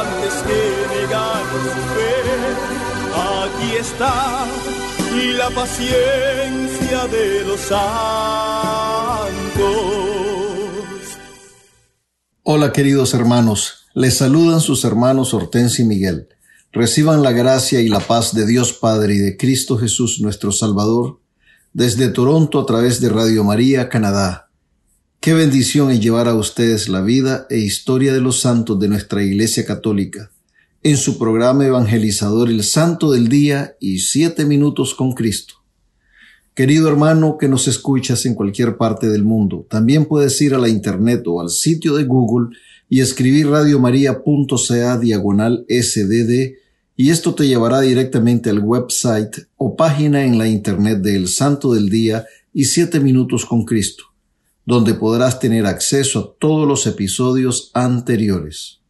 antes que negar su fe. Aquí está la paciencia de los santos. Hola queridos hermanos, les saludan sus hermanos Hortensia y Miguel. Reciban la gracia y la paz de Dios Padre y de Cristo Jesús nuestro Salvador desde Toronto a través de Radio María, Canadá. Qué bendición es llevar a ustedes la vida e historia de los santos de nuestra Iglesia Católica en su programa evangelizador El Santo del Día y Siete Minutos con Cristo. Querido hermano que nos escuchas en cualquier parte del mundo, también puedes ir a la internet o al sitio de Google y escribir radiomaria.ca diagonal sdd y esto te llevará directamente al website o página en la internet de El Santo del Día y Siete Minutos con Cristo, donde podrás tener acceso a todos los episodios anteriores.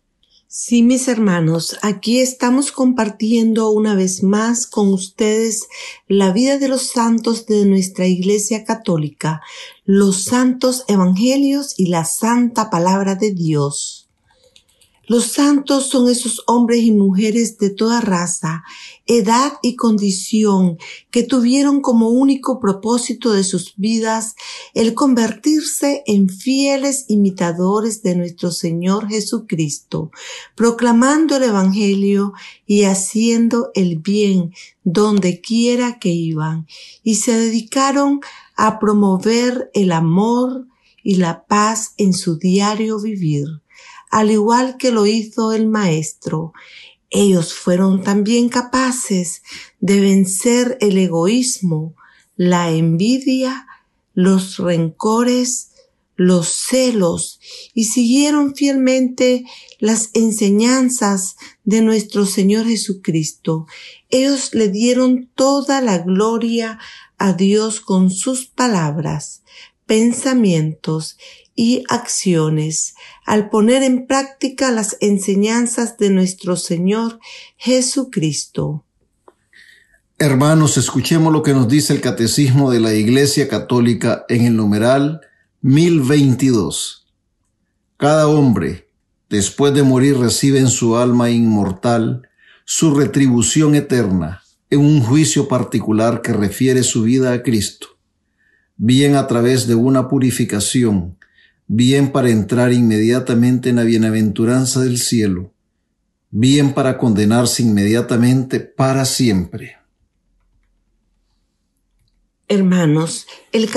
Sí, mis hermanos, aquí estamos compartiendo una vez más con ustedes la vida de los santos de nuestra Iglesia Católica, los santos evangelios y la santa palabra de Dios. Los santos son esos hombres y mujeres de toda raza, edad y condición que tuvieron como único propósito de sus vidas el convertirse en fieles imitadores de nuestro Señor Jesucristo, proclamando el Evangelio y haciendo el bien donde quiera que iban, y se dedicaron a promover el amor y la paz en su diario vivir al igual que lo hizo el Maestro. Ellos fueron también capaces de vencer el egoísmo, la envidia, los rencores, los celos y siguieron fielmente las enseñanzas de nuestro Señor Jesucristo. Ellos le dieron toda la gloria a Dios con sus palabras, pensamientos y acciones al poner en práctica las enseñanzas de nuestro Señor Jesucristo. Hermanos, escuchemos lo que nos dice el Catecismo de la Iglesia Católica en el numeral 1022. Cada hombre, después de morir, recibe en su alma inmortal su retribución eterna en un juicio particular que refiere su vida a Cristo, bien a través de una purificación bien para entrar inmediatamente en la bienaventuranza del cielo, bien para condenarse inmediatamente para siempre. Hermanos, el,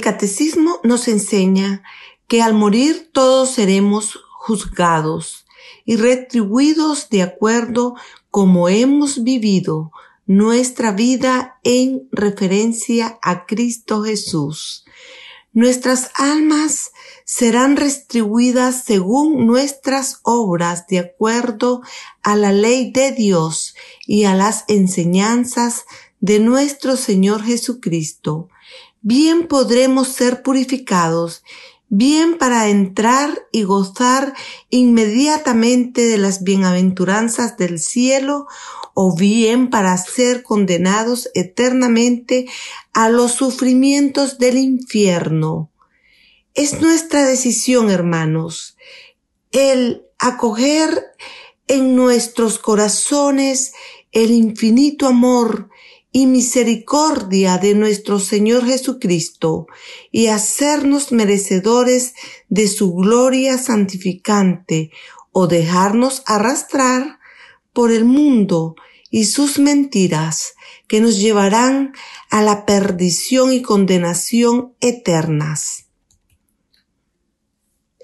catecismo nos enseña que al morir todos seremos juzgados y retribuidos de acuerdo como hemos vivido nuestra vida en referencia a Cristo Jesús. Nuestras almas serán restribuidas según nuestras obras de acuerdo a la ley de Dios y a las enseñanzas de nuestro Señor Jesucristo. Bien podremos ser purificados, bien para entrar y gozar inmediatamente de las bienaventuranzas del cielo o bien para ser condenados eternamente a los sufrimientos del infierno. Es nuestra decisión, hermanos, el acoger en nuestros corazones el infinito amor y misericordia de nuestro Señor Jesucristo y hacernos merecedores de su gloria santificante, o dejarnos arrastrar por el mundo y sus mentiras que nos llevarán a la perdición y condenación eternas.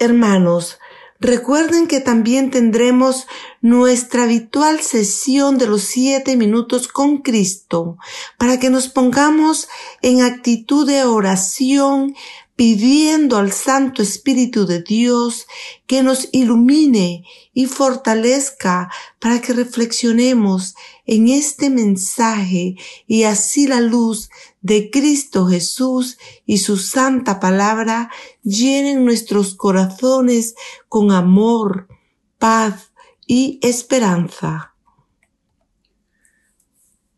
Hermanos, Recuerden que también tendremos nuestra habitual sesión de los siete minutos con Cristo para que nos pongamos en actitud de oración pidiendo al Santo Espíritu de Dios que nos ilumine y fortalezca para que reflexionemos en este mensaje y así la luz de Cristo Jesús y su santa palabra llenen nuestros corazones con amor, paz y esperanza.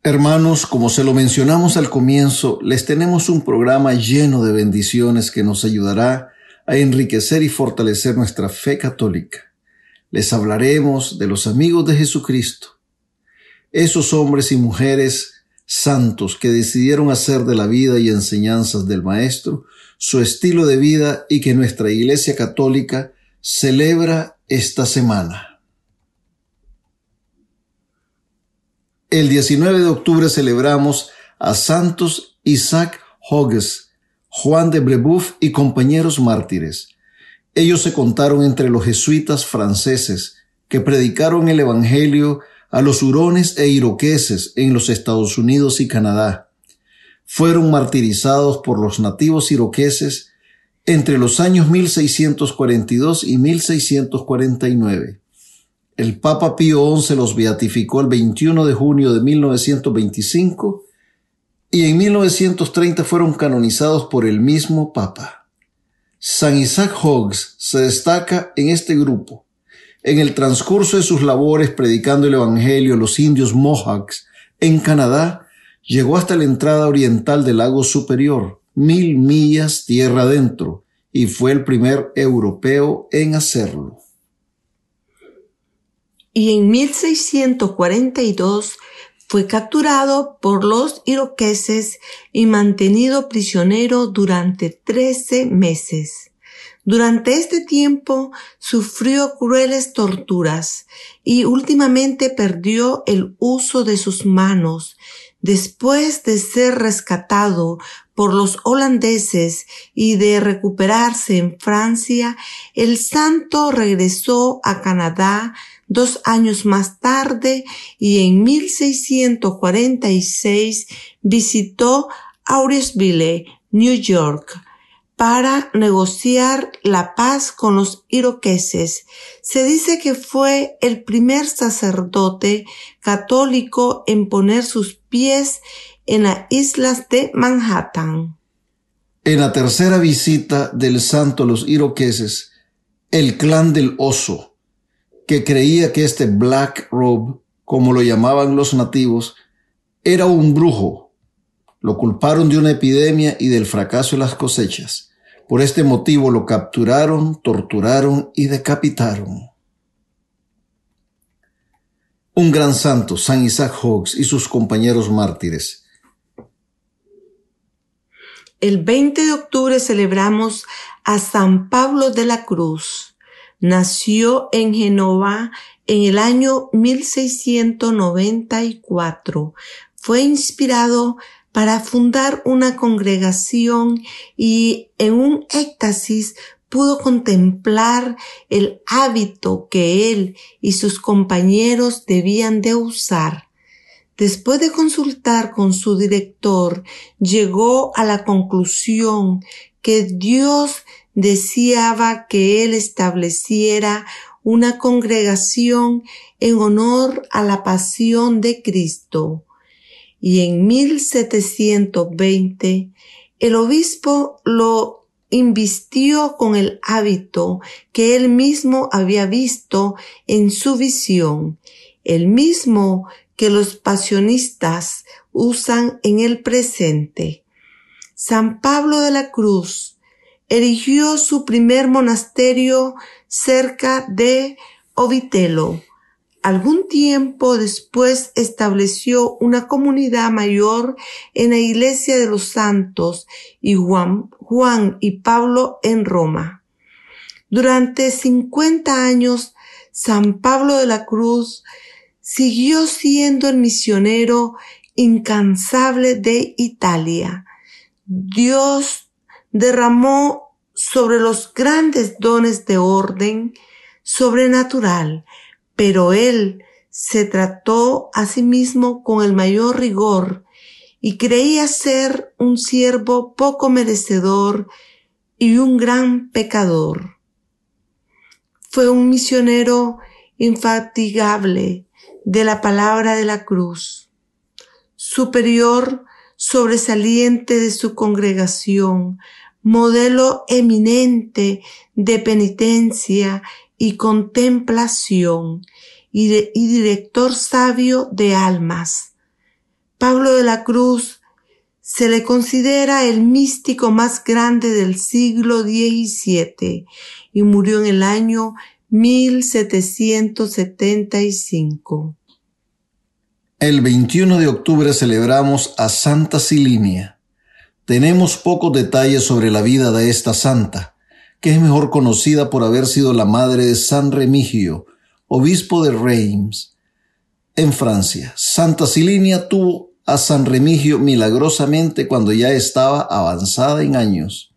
Hermanos, como se lo mencionamos al comienzo, les tenemos un programa lleno de bendiciones que nos ayudará a enriquecer y fortalecer nuestra fe católica. Les hablaremos de los amigos de Jesucristo, esos hombres y mujeres santos que decidieron hacer de la vida y enseñanzas del Maestro su estilo de vida y que nuestra Iglesia Católica celebra esta semana. El 19 de octubre celebramos a Santos Isaac Hogges, Juan de Brebeuf y compañeros mártires. Ellos se contaron entre los jesuitas franceses que predicaron el Evangelio a los hurones e iroqueses en los Estados Unidos y Canadá. Fueron martirizados por los nativos iroqueses entre los años 1642 y 1649. El Papa Pío XI los beatificó el 21 de junio de 1925 y en 1930 fueron canonizados por el mismo Papa. San Isaac Hoggs se destaca en este grupo. En el transcurso de sus labores predicando el Evangelio a los indios Mohawks en Canadá, llegó hasta la entrada oriental del lago superior, mil millas tierra adentro, y fue el primer europeo en hacerlo y en 1642 fue capturado por los iroqueses y mantenido prisionero durante 13 meses. Durante este tiempo sufrió crueles torturas y últimamente perdió el uso de sus manos. Después de ser rescatado por los holandeses y de recuperarse en Francia, el santo regresó a Canadá dos años más tarde y en 1646 visitó Aurisville, New York, para negociar la paz con los iroqueses. Se dice que fue el primer sacerdote católico en poner sus pies en las islas de Manhattan. En la tercera visita del santo a los iroqueses, el clan del oso que creía que este Black Robe, como lo llamaban los nativos, era un brujo. Lo culparon de una epidemia y del fracaso de las cosechas. Por este motivo lo capturaron, torturaron y decapitaron. Un gran santo, San Isaac Hawks y sus compañeros mártires. El 20 de octubre celebramos a San Pablo de la Cruz Nació en Genova en el año 1694. Fue inspirado para fundar una congregación y en un éxtasis pudo contemplar el hábito que él y sus compañeros debían de usar. Después de consultar con su director, llegó a la conclusión que Dios deseaba que él estableciera una congregación en honor a la pasión de Cristo. Y en 1720 el obispo lo invistió con el hábito que él mismo había visto en su visión, el mismo que los pasionistas usan en el presente. San Pablo de la Cruz erigió su primer monasterio cerca de Ovitelo. Algún tiempo después estableció una comunidad mayor en la iglesia de los santos y Juan, Juan y Pablo en Roma. Durante 50 años San Pablo de la Cruz siguió siendo el misionero incansable de Italia. Dios derramó sobre los grandes dones de orden sobrenatural, pero él se trató a sí mismo con el mayor rigor y creía ser un siervo poco merecedor y un gran pecador. Fue un misionero infatigable de la palabra de la cruz, superior sobresaliente de su congregación, modelo eminente de penitencia y contemplación, y, director sabio de almas. Pablo de la Cruz se le considera el místico más grande del siglo XVII y murió en el año 1775. El 21 de octubre celebramos a Santa Silinia. Tenemos pocos detalles sobre la vida de esta santa, que es mejor conocida por haber sido la madre de San Remigio, obispo de Reims, en Francia. Santa Silinia tuvo a San Remigio milagrosamente cuando ya estaba avanzada en años.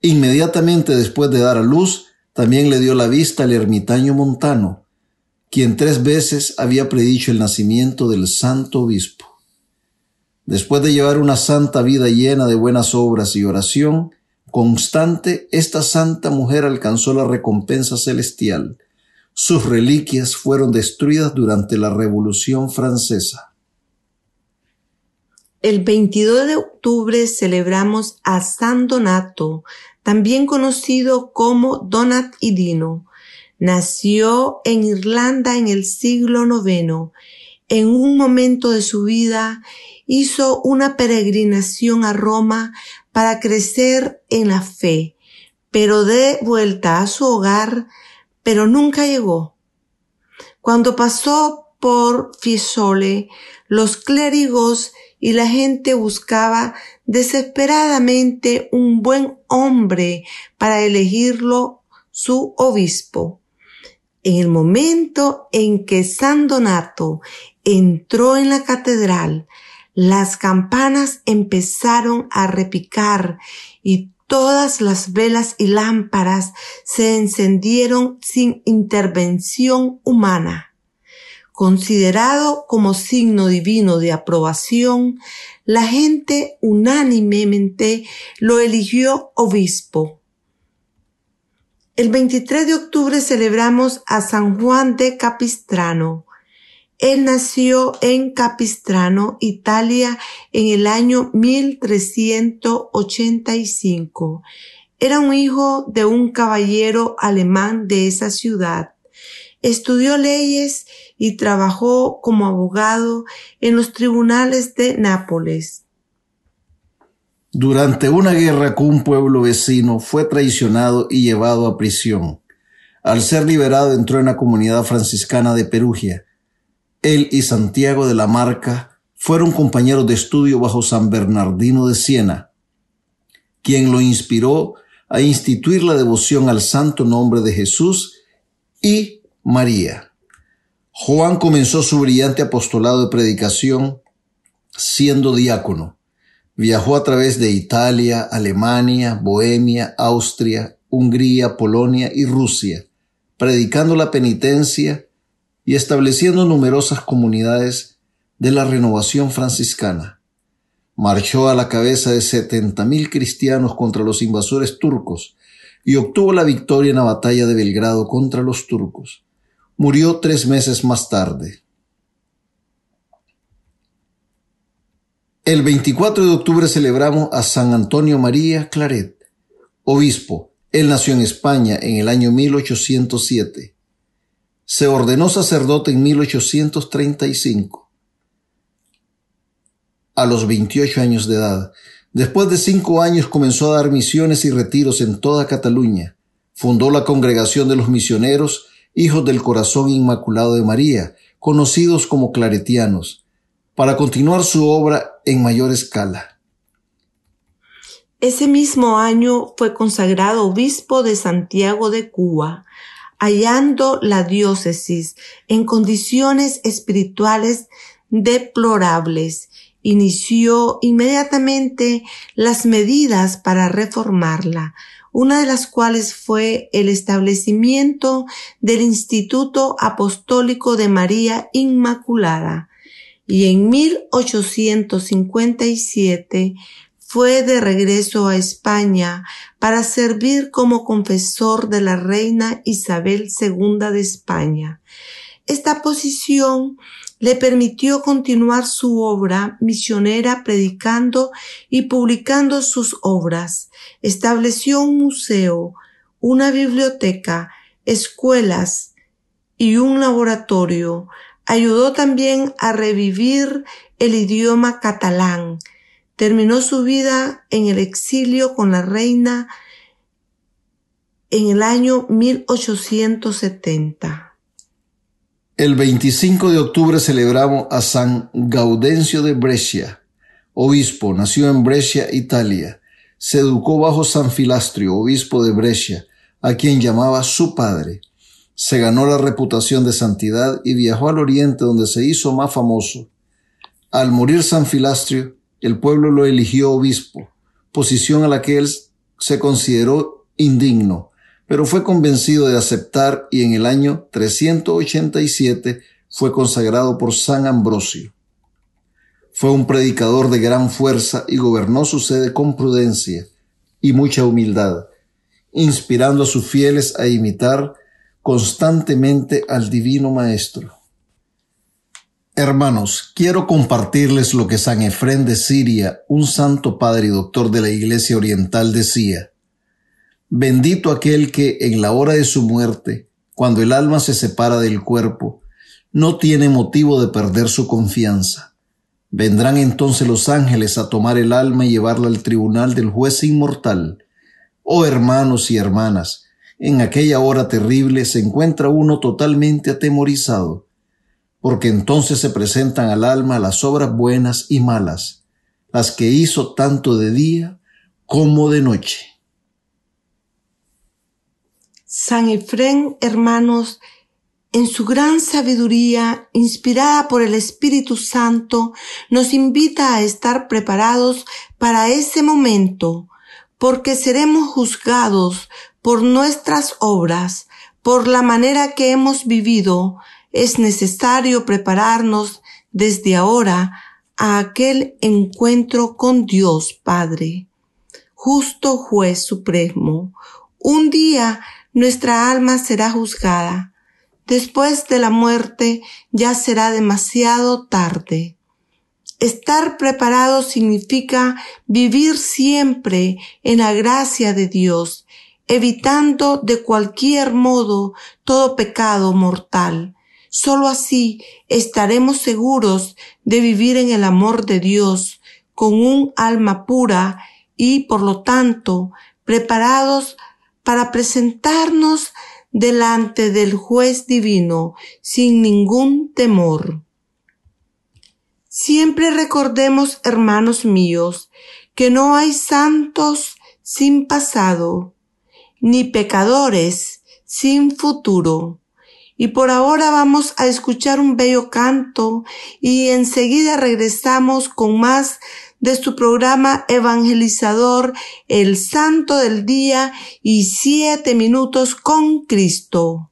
Inmediatamente después de dar a luz, también le dio la vista al ermitaño montano, quien tres veces había predicho el nacimiento del santo obispo. Después de llevar una santa vida llena de buenas obras y oración constante, esta santa mujer alcanzó la recompensa celestial sus reliquias fueron destruidas durante la Revolución Francesa. El 22 de octubre celebramos a San Donato, también conocido como Donat y Dino. Nació en Irlanda en el siglo IX. En un momento de su vida hizo una peregrinación a Roma para crecer en la fe, pero de vuelta a su hogar pero nunca llegó. Cuando pasó por Fiesole, los clérigos y la gente buscaba desesperadamente un buen hombre para elegirlo su obispo. En el momento en que San Donato entró en la catedral, las campanas empezaron a repicar y Todas las velas y lámparas se encendieron sin intervención humana. Considerado como signo divino de aprobación, la gente unánimemente lo eligió obispo. El 23 de octubre celebramos a San Juan de Capistrano, él nació en Capistrano, Italia, en el año 1385. Era un hijo de un caballero alemán de esa ciudad. Estudió leyes y trabajó como abogado en los tribunales de Nápoles. Durante una guerra con un pueblo vecino fue traicionado y llevado a prisión. Al ser liberado entró en la comunidad franciscana de Perugia él y Santiago de la Marca fueron compañeros de estudio bajo San Bernardino de Siena, quien lo inspiró a instituir la devoción al santo nombre de Jesús y María. Juan comenzó su brillante apostolado de predicación siendo diácono. Viajó a través de Italia, Alemania, Bohemia, Austria, Hungría, Polonia y Rusia, predicando la penitencia y estableciendo numerosas comunidades de la renovación franciscana. Marchó a la cabeza de setenta mil cristianos contra los invasores turcos y obtuvo la victoria en la batalla de Belgrado contra los turcos. Murió tres meses más tarde. El 24 de octubre celebramos a San Antonio María Claret, obispo. Él nació en España en el año 1807. Se ordenó sacerdote en 1835, a los 28 años de edad. Después de cinco años comenzó a dar misiones y retiros en toda Cataluña. Fundó la Congregación de los Misioneros, Hijos del Corazón Inmaculado de María, conocidos como claretianos, para continuar su obra en mayor escala. Ese mismo año fue consagrado obispo de Santiago de Cuba hallando la diócesis en condiciones espirituales deplorables, inició inmediatamente las medidas para reformarla, una de las cuales fue el establecimiento del Instituto Apostólico de María Inmaculada, y en 1857 fue de regreso a España para servir como confesor de la reina Isabel II de España. Esta posición le permitió continuar su obra misionera predicando y publicando sus obras. Estableció un museo, una biblioteca, escuelas y un laboratorio. Ayudó también a revivir el idioma catalán, Terminó su vida en el exilio con la reina en el año 1870. El 25 de octubre celebramos a San Gaudencio de Brescia, obispo, nació en Brescia, Italia. Se educó bajo San Filastrio, obispo de Brescia, a quien llamaba su padre. Se ganó la reputación de santidad y viajó al oriente donde se hizo más famoso. Al morir San Filastrio, el pueblo lo eligió obispo, posición a la que él se consideró indigno, pero fue convencido de aceptar y en el año 387 fue consagrado por San Ambrosio. Fue un predicador de gran fuerza y gobernó su sede con prudencia y mucha humildad, inspirando a sus fieles a imitar constantemente al Divino Maestro. Hermanos, quiero compartirles lo que San Efrén de Siria, un santo padre y doctor de la Iglesia Oriental, decía. Bendito aquel que en la hora de su muerte, cuando el alma se separa del cuerpo, no tiene motivo de perder su confianza. Vendrán entonces los ángeles a tomar el alma y llevarla al tribunal del juez inmortal. Oh hermanos y hermanas, en aquella hora terrible se encuentra uno totalmente atemorizado porque entonces se presentan al alma las obras buenas y malas, las que hizo tanto de día como de noche. San Efrén, hermanos, en su gran sabiduría, inspirada por el Espíritu Santo, nos invita a estar preparados para ese momento, porque seremos juzgados por nuestras obras, por la manera que hemos vivido, es necesario prepararnos desde ahora a aquel encuentro con Dios Padre, justo juez supremo. Un día nuestra alma será juzgada. Después de la muerte ya será demasiado tarde. Estar preparado significa vivir siempre en la gracia de Dios, evitando de cualquier modo todo pecado mortal Solo así estaremos seguros de vivir en el amor de Dios con un alma pura y, por lo tanto, preparados para presentarnos delante del juez divino sin ningún temor. Siempre recordemos, hermanos míos, que no hay santos sin pasado, ni pecadores sin futuro. Y por ahora vamos a escuchar un bello canto y enseguida regresamos con más de su programa evangelizador El Santo del Día y Siete Minutos con Cristo.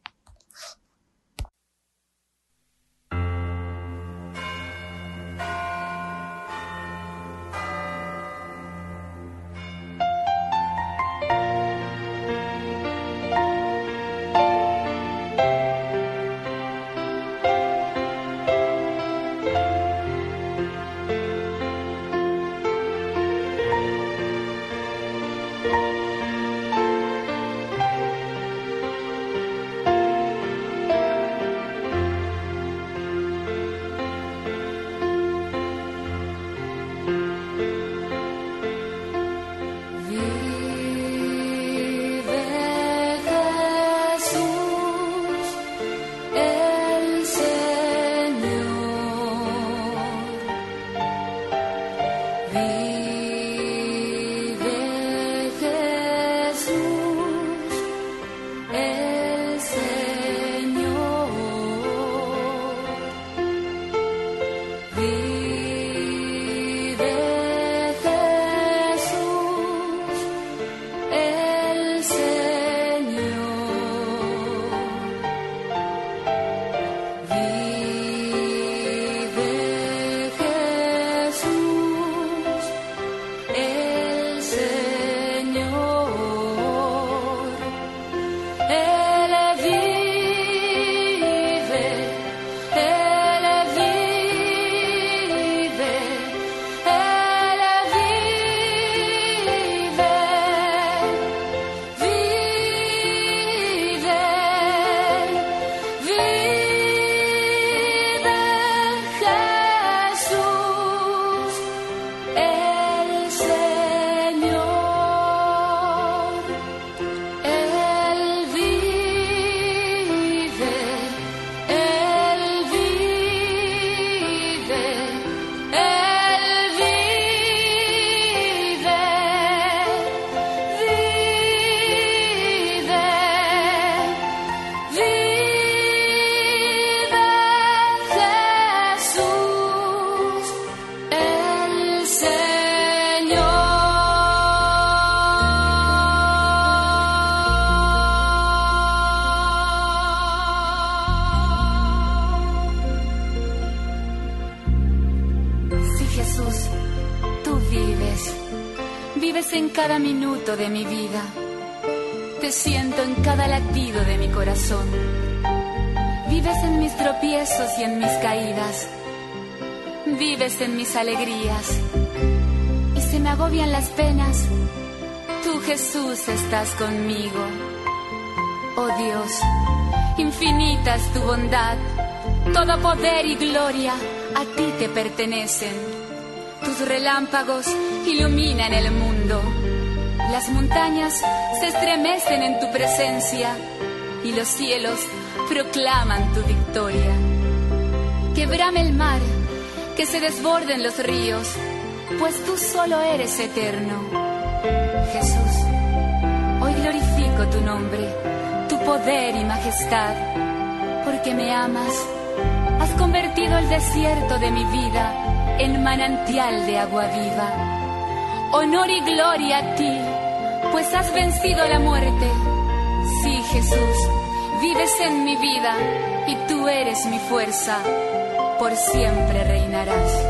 Cada minuto de mi vida. Te siento en cada latido de mi corazón. Vives en mis tropiezos y en mis caídas. Vives en mis alegrías. Y se me agobian las penas. Tú Jesús estás conmigo. Oh Dios, infinita es tu bondad. Todo poder y gloria a ti te pertenecen. Tus relámpagos iluminan el mundo. Las montañas se estremecen en tu presencia y los cielos proclaman tu victoria. Quebrame el mar, que se desborden los ríos, pues tú solo eres eterno. Jesús, hoy glorifico tu nombre, tu poder y majestad, porque me amas. Has convertido el desierto de mi vida en manantial de agua viva. Honor y gloria a ti, pues has vencido la muerte. Sí, Jesús Vives en mi vida y tú eres mi fuerza, por siempre reinarás.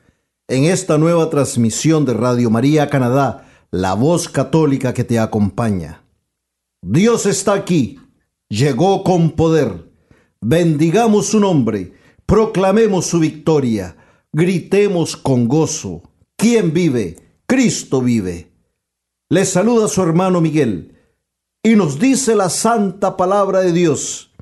en esta nueva transmisión de Radio María Canadá, la voz católica que te acompaña. Dios está aquí, llegó con poder. Bendigamos su nombre, proclamemos su victoria, gritemos con gozo. ¿Quién vive? Cristo vive. Le saluda su hermano Miguel y nos dice la santa palabra de Dios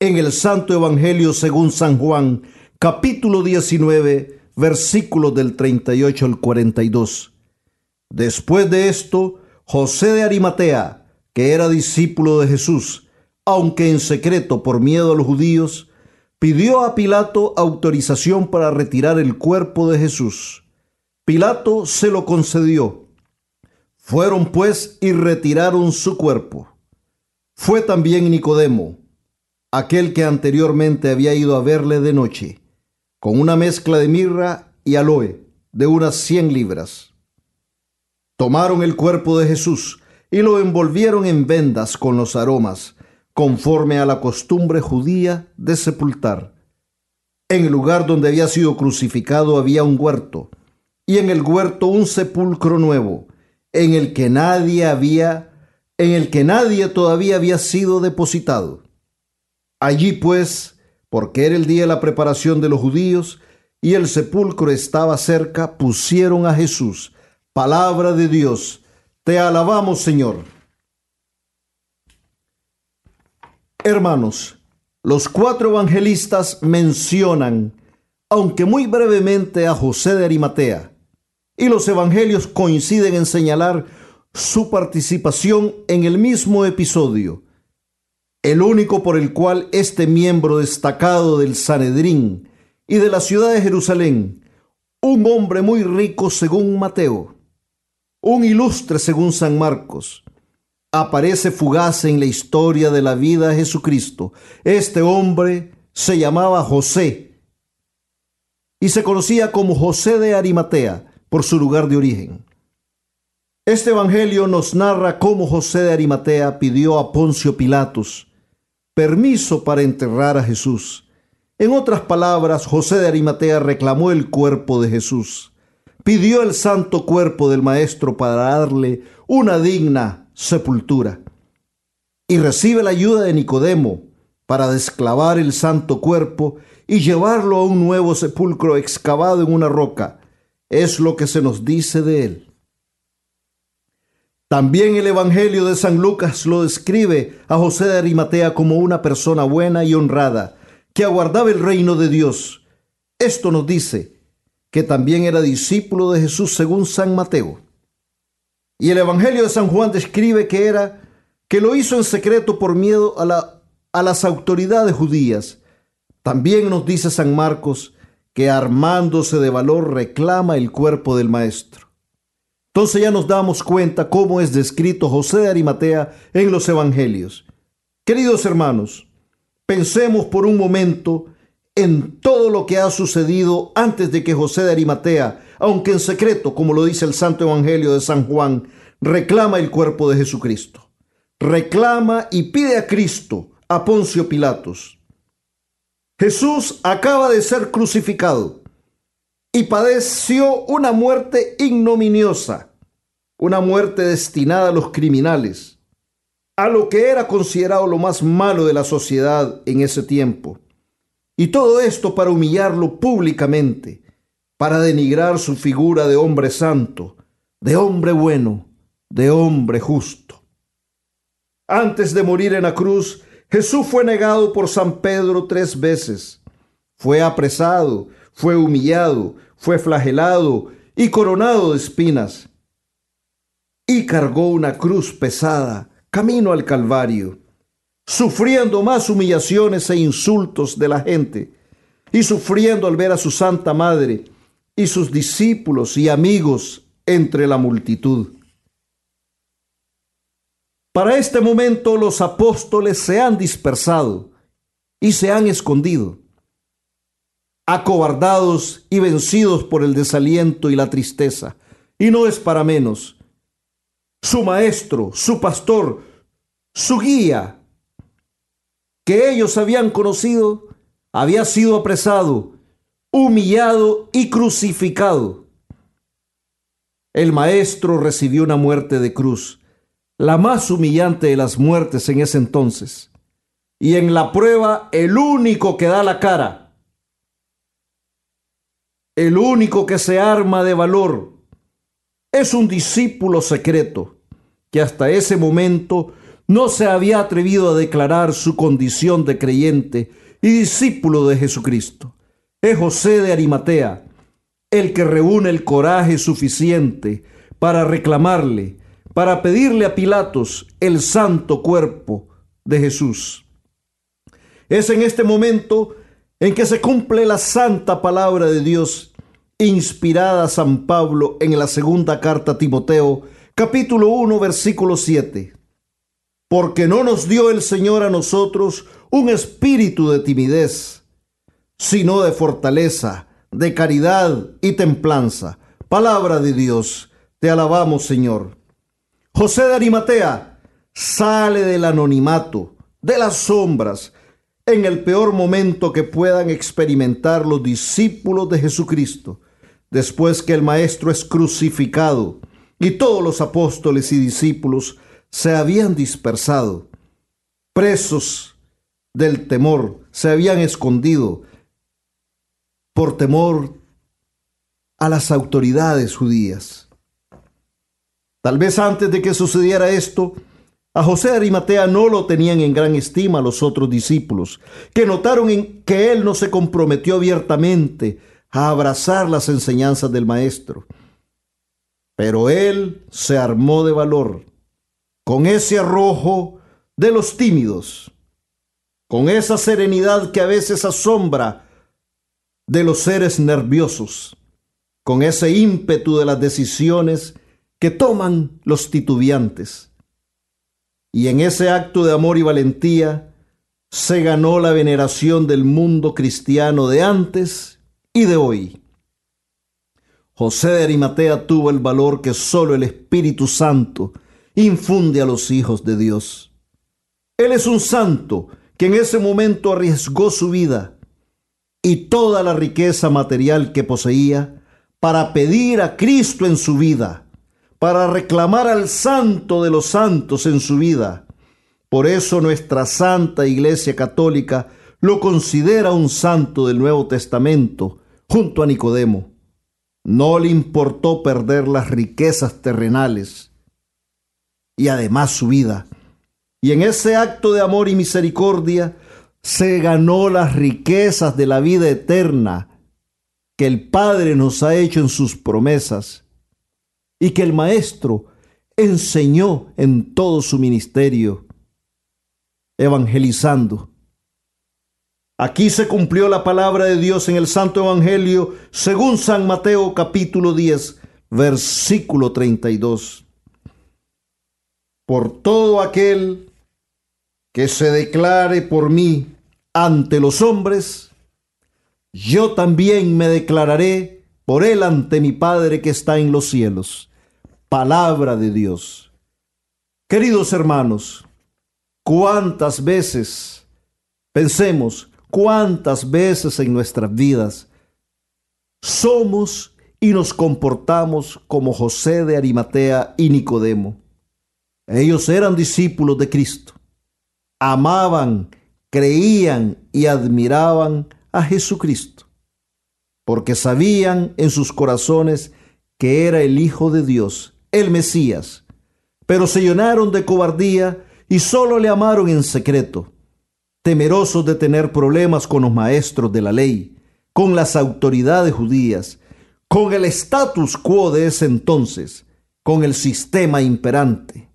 en el Santo Evangelio según San Juan, capítulo 19, versículos del 38 al 42. Después de esto, José de Arimatea, que era discípulo de Jesús, aunque en secreto por miedo a los judíos, pidió a Pilato autorización para retirar el cuerpo de Jesús. Pilato se lo concedió. Fueron pues y retiraron su cuerpo. Fue también Nicodemo, aquel que anteriormente había ido a verle de noche con una mezcla de mirra y aloe de unas cien libras. Tomaron el cuerpo de Jesús y lo envolvieron en vendas con los aromas, conforme a la costumbre judía de sepultar. En el lugar donde había sido crucificado había un huerto, y en el huerto un sepulcro nuevo, en el que nadie había en el que nadie todavía había sido depositado. Allí pues, porque era el día de la preparación de los judíos y el sepulcro estaba cerca, pusieron a Jesús. Palabra de Dios. Te alabamos, Señor. Hermanos, los cuatro evangelistas mencionan, aunque muy brevemente, a José de Arimatea, y los evangelios coinciden en señalar su participación en el mismo episodio, el único por el cual este miembro destacado del Sanedrín y de la ciudad de Jerusalén, un hombre muy rico según Mateo, un ilustre según San Marcos, aparece fugaz en la historia de la vida de Jesucristo. Este hombre se llamaba José y se conocía como José de Arimatea por su lugar de origen. Este Evangelio nos narra cómo José de Arimatea pidió a Poncio Pilatos permiso para enterrar a Jesús. En otras palabras, José de Arimatea reclamó el cuerpo de Jesús, pidió el santo cuerpo del Maestro para darle una digna sepultura y recibe la ayuda de Nicodemo para desclavar el santo cuerpo y llevarlo a un nuevo sepulcro excavado en una roca. Es lo que se nos dice de él. También el Evangelio de San Lucas lo describe a José de Arimatea como una persona buena y honrada, que aguardaba el reino de Dios. Esto nos dice que también era discípulo de Jesús según San Mateo. Y el Evangelio de San Juan describe que era que lo hizo en secreto por miedo a, la, a las autoridades judías. También nos dice San Marcos que armándose de valor reclama el cuerpo del maestro. Entonces ya nos damos cuenta cómo es descrito José de Arimatea en los Evangelios. Queridos hermanos, pensemos por un momento en todo lo que ha sucedido antes de que José de Arimatea, aunque en secreto, como lo dice el Santo Evangelio de San Juan, reclama el cuerpo de Jesucristo. Reclama y pide a Cristo, a Poncio Pilatos. Jesús acaba de ser crucificado y padeció una muerte ignominiosa, una muerte destinada a los criminales, a lo que era considerado lo más malo de la sociedad en ese tiempo. Y todo esto para humillarlo públicamente, para denigrar su figura de hombre santo, de hombre bueno, de hombre justo. Antes de morir en la cruz, Jesús fue negado por San Pedro tres veces. Fue apresado, fue humillado, fue flagelado y coronado de espinas, y cargó una cruz pesada camino al Calvario, sufriendo más humillaciones e insultos de la gente, y sufriendo al ver a su Santa Madre y sus discípulos y amigos entre la multitud. Para este momento los apóstoles se han dispersado y se han escondido acobardados y vencidos por el desaliento y la tristeza. Y no es para menos. Su maestro, su pastor, su guía, que ellos habían conocido, había sido apresado, humillado y crucificado. El maestro recibió una muerte de cruz, la más humillante de las muertes en ese entonces. Y en la prueba, el único que da la cara el único que se arma de valor, es un discípulo secreto que hasta ese momento no se había atrevido a declarar su condición de creyente y discípulo de Jesucristo. Es José de Arimatea, el que reúne el coraje suficiente para reclamarle, para pedirle a Pilatos el santo cuerpo de Jesús. Es en este momento en que se cumple la santa palabra de Dios inspirada a San Pablo en la segunda carta a Timoteo, capítulo 1, versículo 7. Porque no nos dio el Señor a nosotros un espíritu de timidez, sino de fortaleza, de caridad y templanza. Palabra de Dios, te alabamos Señor. José de Arimatea sale del anonimato, de las sombras, en el peor momento que puedan experimentar los discípulos de Jesucristo, después que el Maestro es crucificado y todos los apóstoles y discípulos se habían dispersado, presos del temor, se habían escondido por temor a las autoridades judías. Tal vez antes de que sucediera esto, a José Arimatea no lo tenían en gran estima los otros discípulos, que notaron que él no se comprometió abiertamente a abrazar las enseñanzas del maestro. Pero él se armó de valor, con ese arrojo de los tímidos, con esa serenidad que a veces asombra de los seres nerviosos, con ese ímpetu de las decisiones que toman los titubeantes. Y en ese acto de amor y valentía se ganó la veneración del mundo cristiano de antes y de hoy. José de Arimatea tuvo el valor que solo el Espíritu Santo infunde a los hijos de Dios. Él es un santo que en ese momento arriesgó su vida y toda la riqueza material que poseía para pedir a Cristo en su vida, para reclamar al santo de los santos en su vida. Por eso nuestra Santa Iglesia Católica lo considera un santo del Nuevo Testamento, junto a Nicodemo. No le importó perder las riquezas terrenales y además su vida. Y en ese acto de amor y misericordia se ganó las riquezas de la vida eterna que el Padre nos ha hecho en sus promesas y que el Maestro enseñó en todo su ministerio, evangelizando. Aquí se cumplió la palabra de Dios en el Santo Evangelio según San Mateo capítulo 10, versículo 32. Por todo aquel que se declare por mí ante los hombres, yo también me declararé por él ante mi Padre que está en los cielos. Palabra de Dios. Queridos hermanos, cuántas veces, pensemos, cuántas veces en nuestras vidas somos y nos comportamos como José de Arimatea y Nicodemo. Ellos eran discípulos de Cristo, amaban, creían y admiraban a Jesucristo, porque sabían en sus corazones que era el Hijo de Dios, el Mesías, pero se llenaron de cobardía y solo le amaron en secreto, temerosos de tener problemas con los maestros de la ley, con las autoridades judías, con el status quo de ese entonces, con el sistema imperante.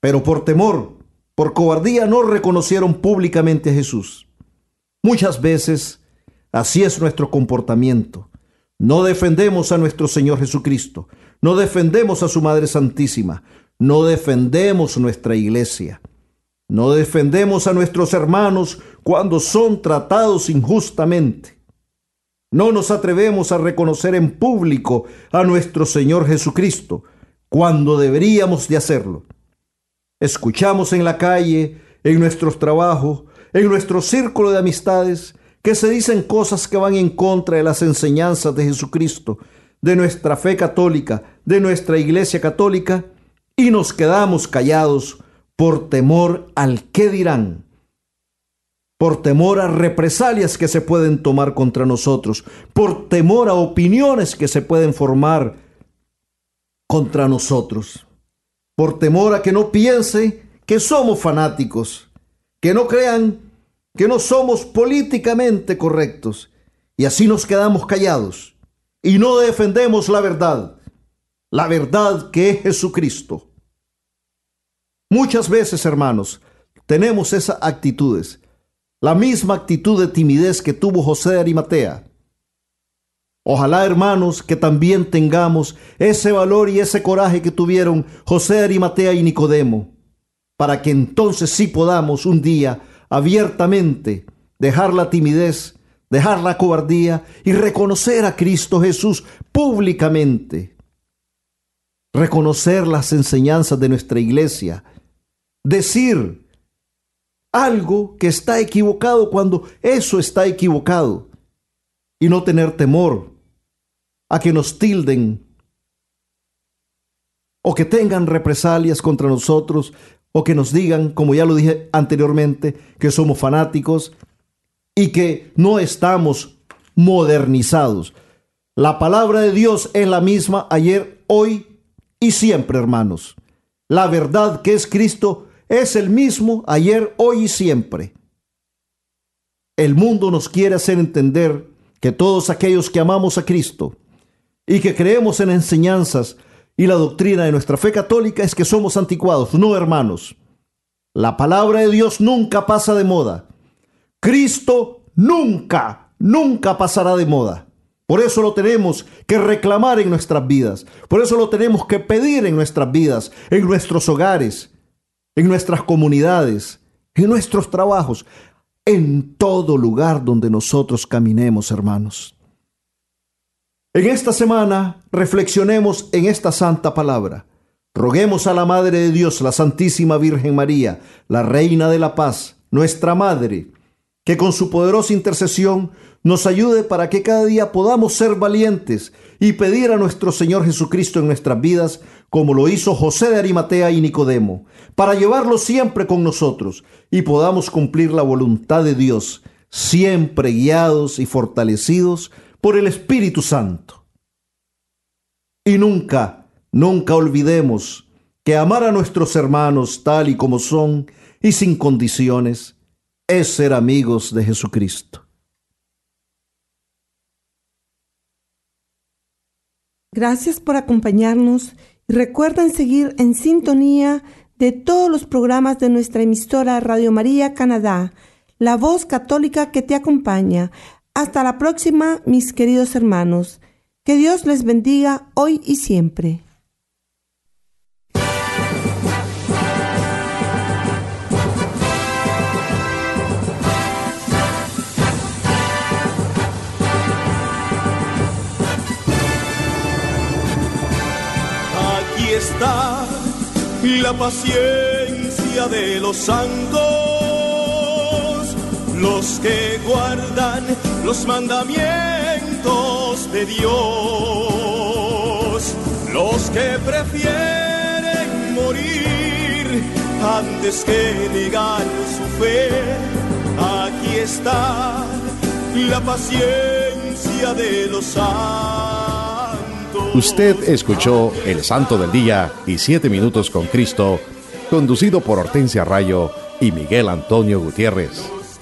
Pero por temor, por cobardía, no reconocieron públicamente a Jesús. Muchas veces así es nuestro comportamiento. No defendemos a nuestro Señor Jesucristo, no defendemos a su Madre Santísima, no defendemos nuestra iglesia, no defendemos a nuestros hermanos cuando son tratados injustamente. No nos atrevemos a reconocer en público a nuestro Señor Jesucristo cuando deberíamos de hacerlo. Escuchamos en la calle, en nuestros trabajos, en nuestro círculo de amistades que se dicen cosas que van en contra de las enseñanzas de Jesucristo, de nuestra fe católica, de nuestra iglesia católica, y nos quedamos callados por temor al qué dirán, por temor a represalias que se pueden tomar contra nosotros, por temor a opiniones que se pueden formar contra nosotros, por temor a que no piense que somos fanáticos, que no crean que no somos políticamente correctos y así nos quedamos callados y no defendemos la verdad, la verdad que es Jesucristo. Muchas veces, hermanos, tenemos esas actitudes, la misma actitud de timidez que tuvo José de Arimatea. Ojalá, hermanos, que también tengamos ese valor y ese coraje que tuvieron José de Arimatea y Nicodemo, para que entonces sí podamos un día abiertamente, dejar la timidez, dejar la cobardía y reconocer a Cristo Jesús públicamente. Reconocer las enseñanzas de nuestra iglesia. Decir algo que está equivocado cuando eso está equivocado. Y no tener temor a que nos tilden o que tengan represalias contra nosotros o que nos digan, como ya lo dije anteriormente, que somos fanáticos y que no estamos modernizados. La palabra de Dios es la misma ayer, hoy y siempre, hermanos. La verdad que es Cristo es el mismo ayer, hoy y siempre. El mundo nos quiere hacer entender que todos aquellos que amamos a Cristo y que creemos en enseñanzas y la doctrina de nuestra fe católica es que somos anticuados. No, hermanos. La palabra de Dios nunca pasa de moda. Cristo nunca, nunca pasará de moda. Por eso lo tenemos que reclamar en nuestras vidas. Por eso lo tenemos que pedir en nuestras vidas, en nuestros hogares, en nuestras comunidades, en nuestros trabajos, en todo lugar donde nosotros caminemos, hermanos. En esta semana reflexionemos en esta santa palabra. Roguemos a la Madre de Dios, la Santísima Virgen María, la Reina de la Paz, nuestra Madre, que con su poderosa intercesión nos ayude para que cada día podamos ser valientes y pedir a nuestro Señor Jesucristo en nuestras vidas, como lo hizo José de Arimatea y Nicodemo, para llevarlo siempre con nosotros y podamos cumplir la voluntad de Dios, siempre guiados y fortalecidos por el Espíritu Santo. Y nunca, nunca olvidemos que amar a nuestros hermanos tal y como son y sin condiciones es ser amigos de Jesucristo. Gracias por acompañarnos y recuerden seguir en sintonía de todos los programas de nuestra emisora Radio María Canadá, la voz católica que te acompaña. Hasta la próxima, mis queridos hermanos. Que Dios les bendiga hoy y siempre. Aquí está la paciencia de los santos los que guardan los mandamientos de Dios, los que prefieren morir antes que negar su fe. Aquí está la paciencia de los santos. Usted escuchó El Santo del Día y Siete Minutos con Cristo, conducido por Hortensia Rayo y Miguel Antonio Gutiérrez